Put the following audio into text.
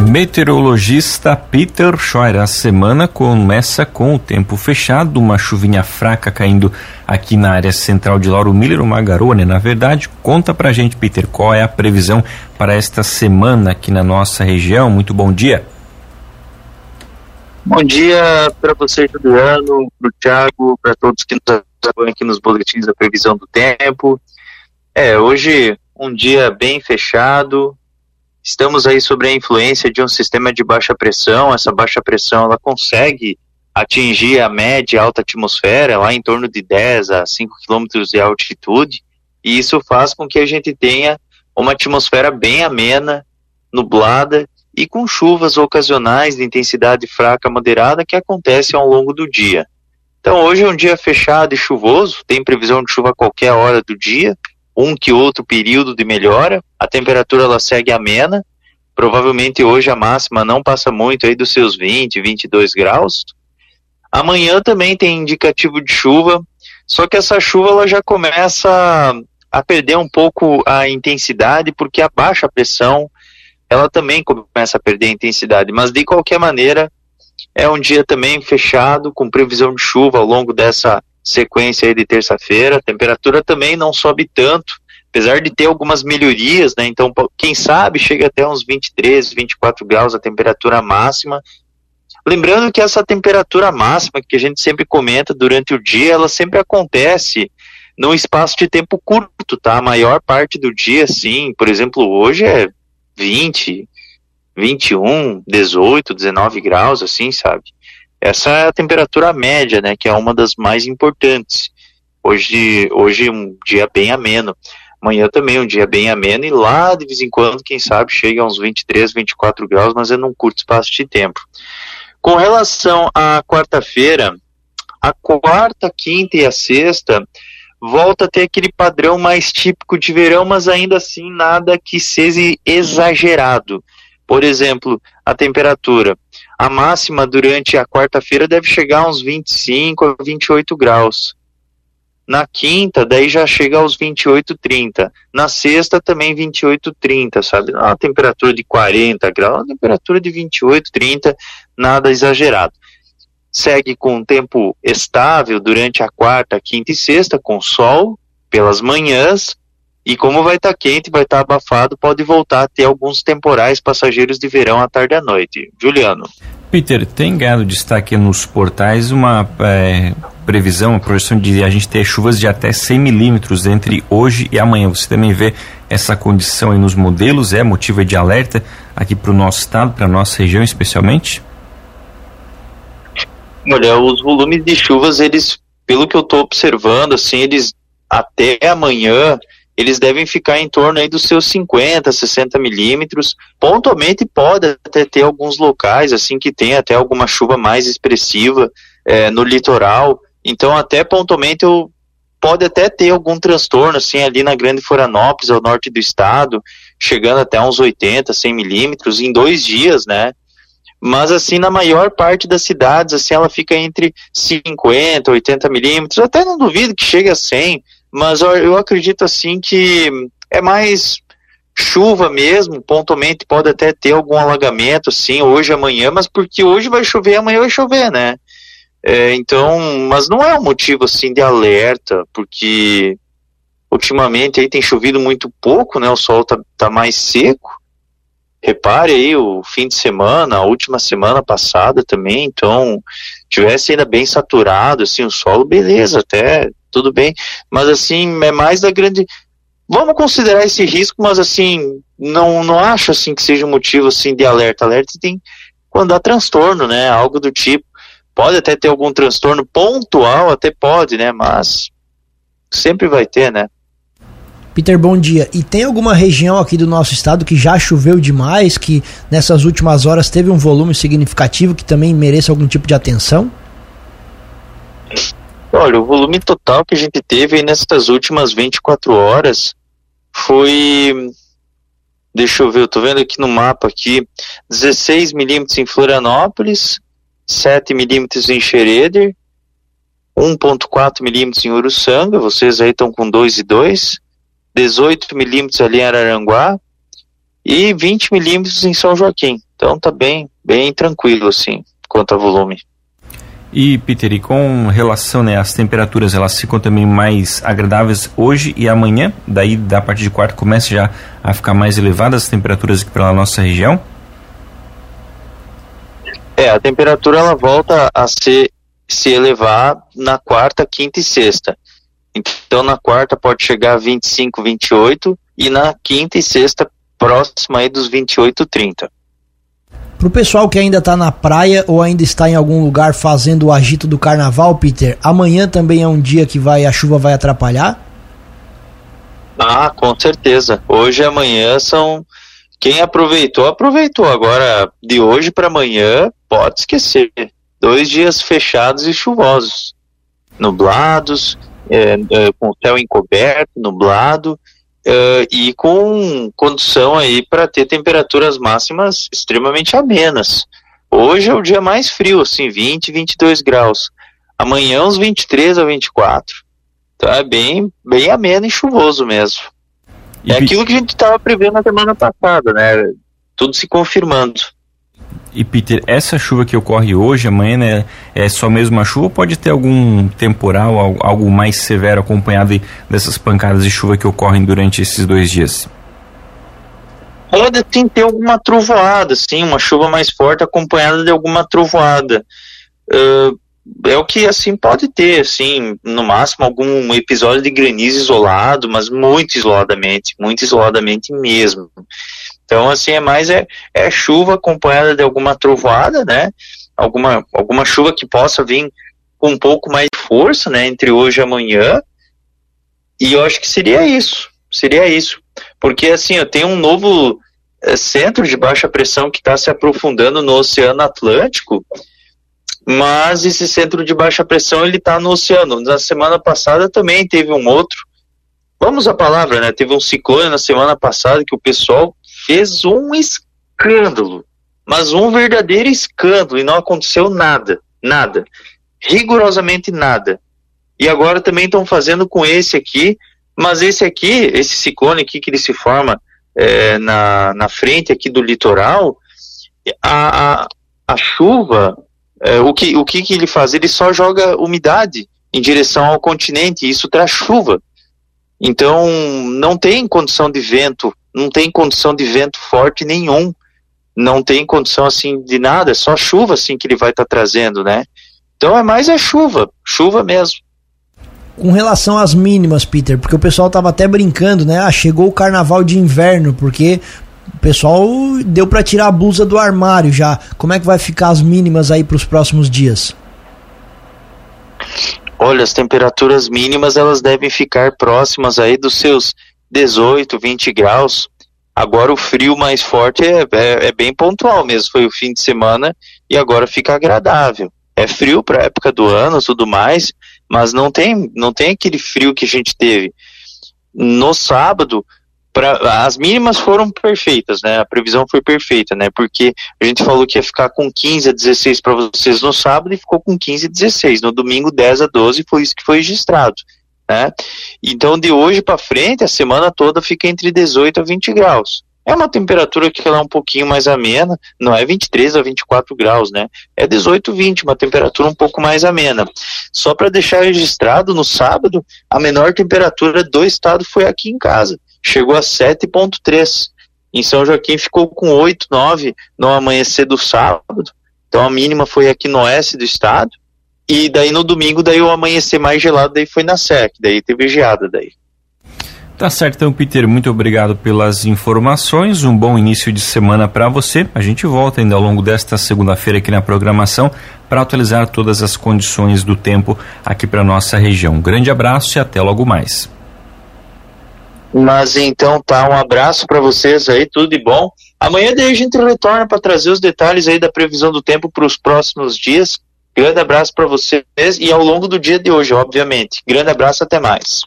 Meteorologista Peter Scheuer. A semana começa com o tempo fechado, uma chuvinha fraca caindo aqui na área central de Lauro Miller, uma garoa, né? Na verdade, conta pra gente, Peter, qual é a previsão para esta semana aqui na nossa região. Muito bom dia. Bom dia para você, Juliano, para o Thiago, para todos que nos acompanham aqui nos boletins da previsão do tempo. É, hoje um dia bem fechado, Estamos aí sobre a influência de um sistema de baixa pressão. Essa baixa pressão ela consegue atingir a média alta atmosfera, lá em torno de 10 a 5 quilômetros de altitude, e isso faz com que a gente tenha uma atmosfera bem amena, nublada e com chuvas ocasionais de intensidade fraca moderada que acontecem ao longo do dia. Então hoje é um dia fechado e chuvoso, tem previsão de chuva a qualquer hora do dia, um que outro período de melhora, a temperatura ela segue amena, provavelmente hoje a máxima não passa muito aí dos seus 20, 22 graus. Amanhã também tem indicativo de chuva, só que essa chuva ela já começa a perder um pouco a intensidade, porque a baixa pressão ela também começa a perder a intensidade, mas de qualquer maneira é um dia também fechado, com previsão de chuva ao longo dessa sequência de terça-feira. A temperatura também não sobe tanto, apesar de ter algumas melhorias, né? Então, quem sabe chega até uns 23, 24 graus a temperatura máxima. Lembrando que essa temperatura máxima que a gente sempre comenta durante o dia, ela sempre acontece num espaço de tempo curto, tá? A maior parte do dia, sim. Por exemplo, hoje é 20, 21, 18, 19 graus, assim, sabe? Essa é a temperatura média, né, que é uma das mais importantes. Hoje, hoje um dia bem ameno. Amanhã também um dia bem ameno e lá de vez em quando, quem sabe, chega a uns 23, 24 graus, mas é num curto espaço de tempo. Com relação à quarta-feira, a quarta, quinta e a sexta volta a ter aquele padrão mais típico de verão, mas ainda assim nada que seja exagerado. Por exemplo, a temperatura a máxima durante a quarta-feira deve chegar a uns 25 a 28 graus. Na quinta, daí já chega aos 28, 30. Na sexta, também 28, 30, sabe? Uma temperatura de 40 graus, uma temperatura de 28, 30, nada exagerado. Segue com um tempo estável durante a quarta, quinta e sexta, com sol pelas manhãs, e como vai estar tá quente, vai estar tá abafado, pode voltar a ter alguns temporais passageiros de verão à tarde e à noite. Juliano. Peter, tem ganhado destaque nos portais uma é, previsão, uma projeção de a gente ter chuvas de até 100 milímetros entre hoje e amanhã. Você também vê essa condição aí nos modelos? É motivo de alerta aqui para o nosso estado, para a nossa região especialmente? Olha, os volumes de chuvas, eles, pelo que eu estou observando, assim, eles até amanhã eles devem ficar em torno aí dos seus 50, 60 milímetros. Pontualmente pode até ter alguns locais assim que tem até alguma chuva mais expressiva é, no litoral. Então até pontualmente eu pode até ter algum transtorno assim ali na Grande Florianópolis, ao norte do estado, chegando até uns 80, 100 milímetros em dois dias, né? Mas assim, na maior parte das cidades, assim, ela fica entre 50, 80 milímetros, até não duvido que chegue a 100, mas eu acredito assim que é mais chuva mesmo, pontualmente pode até ter algum alagamento, sim, hoje, amanhã, mas porque hoje vai chover, amanhã vai chover, né? É, então, mas não é um motivo assim de alerta, porque ultimamente aí tem chovido muito pouco, né? O sol tá, tá mais seco. Repare aí o fim de semana, a última semana passada também, então tivesse ainda bem saturado assim o solo, beleza, até tudo bem, mas assim, é mais da grande. Vamos considerar esse risco, mas assim, não, não acho assim que seja um motivo assim de alerta. Alerta tem quando há transtorno, né? Algo do tipo. Pode até ter algum transtorno pontual, até pode, né? Mas sempre vai ter, né? Peter, bom dia. E tem alguma região aqui do nosso estado que já choveu demais, que nessas últimas horas teve um volume significativo que também mereça algum tipo de atenção? Olha, o volume total que a gente teve nessas últimas 24 horas foi Deixa eu ver, eu tô vendo aqui no mapa aqui, 16 milímetros em Florianópolis, 7 milímetros em Xereder, 1.4 milímetros em Uruçanga, vocês aí estão com 2 e 2, 18 milímetros ali em Araranguá e 20 milímetros em São Joaquim. Então tá bem, bem tranquilo assim, quanto a volume. E Peter, e com relação né, às temperaturas, elas ficam também mais agradáveis hoje e amanhã? Daí, da partir de quarta, começa já a ficar mais elevadas as temperaturas aqui pela nossa região? É, a temperatura ela volta a ser, se elevar na quarta, quinta e sexta. Então, na quarta pode chegar a 25, 28 e na quinta e sexta próxima aí dos 28, 30. Pro pessoal que ainda está na praia ou ainda está em algum lugar fazendo o agito do carnaval, Peter, amanhã também é um dia que vai a chuva vai atrapalhar? Ah, com certeza. Hoje e amanhã são quem aproveitou, aproveitou. Agora, de hoje para amanhã, pode esquecer. Dois dias fechados e chuvosos. Nublados, é, é, com o céu encoberto, nublado uh, e com condição aí para ter temperaturas máximas extremamente amenas. Hoje é o dia mais frio, assim, 20, 22 graus. Amanhã uns 23 a 24. Então é bem, bem ameno e chuvoso mesmo. E é aquilo que a gente estava prevendo na semana passada, né? Tudo se confirmando. E Peter, essa chuva que ocorre hoje, amanhã, né, é só mesmo uma chuva ou pode ter algum temporal, algo mais severo acompanhado dessas pancadas de chuva que ocorrem durante esses dois dias? Pode sim ter alguma trovoada, sim, uma chuva mais forte acompanhada de alguma trovoada. Uh, é o que assim pode ter, assim, no máximo algum episódio de granizo isolado, mas muito isoladamente, muito isoladamente mesmo. Então, assim, é mais é, é chuva acompanhada de alguma trovoada, né? Alguma, alguma chuva que possa vir com um pouco mais de força, né? Entre hoje e amanhã. E eu acho que seria isso. Seria isso. Porque, assim, eu tenho um novo é, centro de baixa pressão que está se aprofundando no Oceano Atlântico, mas esse centro de baixa pressão ele está no oceano. Na semana passada também teve um outro. Vamos à palavra, né? Teve um ciclone na semana passada que o pessoal fez um escândalo, mas um verdadeiro escândalo e não aconteceu nada, nada, rigorosamente nada. E agora também estão fazendo com esse aqui, mas esse aqui, esse ciclone aqui que ele se forma é, na, na frente aqui do litoral, a, a, a chuva, é, o, que, o que, que ele faz? Ele só joga umidade em direção ao continente, e isso traz chuva. Então, não tem condição de vento não tem condição de vento forte nenhum, não tem condição assim de nada, é só chuva assim que ele vai estar tá trazendo, né? Então é mais a chuva, chuva mesmo. Com relação às mínimas, Peter, porque o pessoal tava até brincando, né? Ah, chegou o carnaval de inverno, porque o pessoal deu para tirar a blusa do armário já. Como é que vai ficar as mínimas aí para os próximos dias? Olha, as temperaturas mínimas elas devem ficar próximas aí dos seus 18, 20 graus. Agora o frio mais forte é, é, é bem pontual mesmo, foi o fim de semana e agora fica agradável. É frio para a época do ano, tudo mais, mas não tem, não tem aquele frio que a gente teve. No sábado, pra, as mínimas foram perfeitas, né? A previsão foi perfeita, né? Porque a gente falou que ia ficar com 15 a 16 para vocês no sábado e ficou com 15 a 16. No domingo, 10 a 12 foi isso que foi registrado né? Então, de hoje para frente, a semana toda fica entre 18 a 20 graus. É uma temperatura que ela é um pouquinho mais amena, não é 23 a 24 graus, né? É 18, 20, uma temperatura um pouco mais amena. Só para deixar registrado, no sábado, a menor temperatura do estado foi aqui em casa, chegou a 7,3. Em São Joaquim ficou com 8, 9 no amanhecer do sábado. Então a mínima foi aqui no oeste do estado e daí no domingo, daí o amanhecer mais gelado, daí foi na SEC, daí teve geada daí. Tá certo, então, Peter, muito obrigado pelas informações. Um bom início de semana para você. A gente volta ainda ao longo desta segunda-feira aqui na programação para atualizar todas as condições do tempo aqui para nossa região. Um grande abraço e até logo mais. Mas então tá, um abraço para vocês aí, tudo de bom. Amanhã daí a gente retorna para trazer os detalhes aí da previsão do tempo para os próximos dias. Grande abraço para vocês e ao longo do dia de hoje, obviamente. Grande abraço, até mais.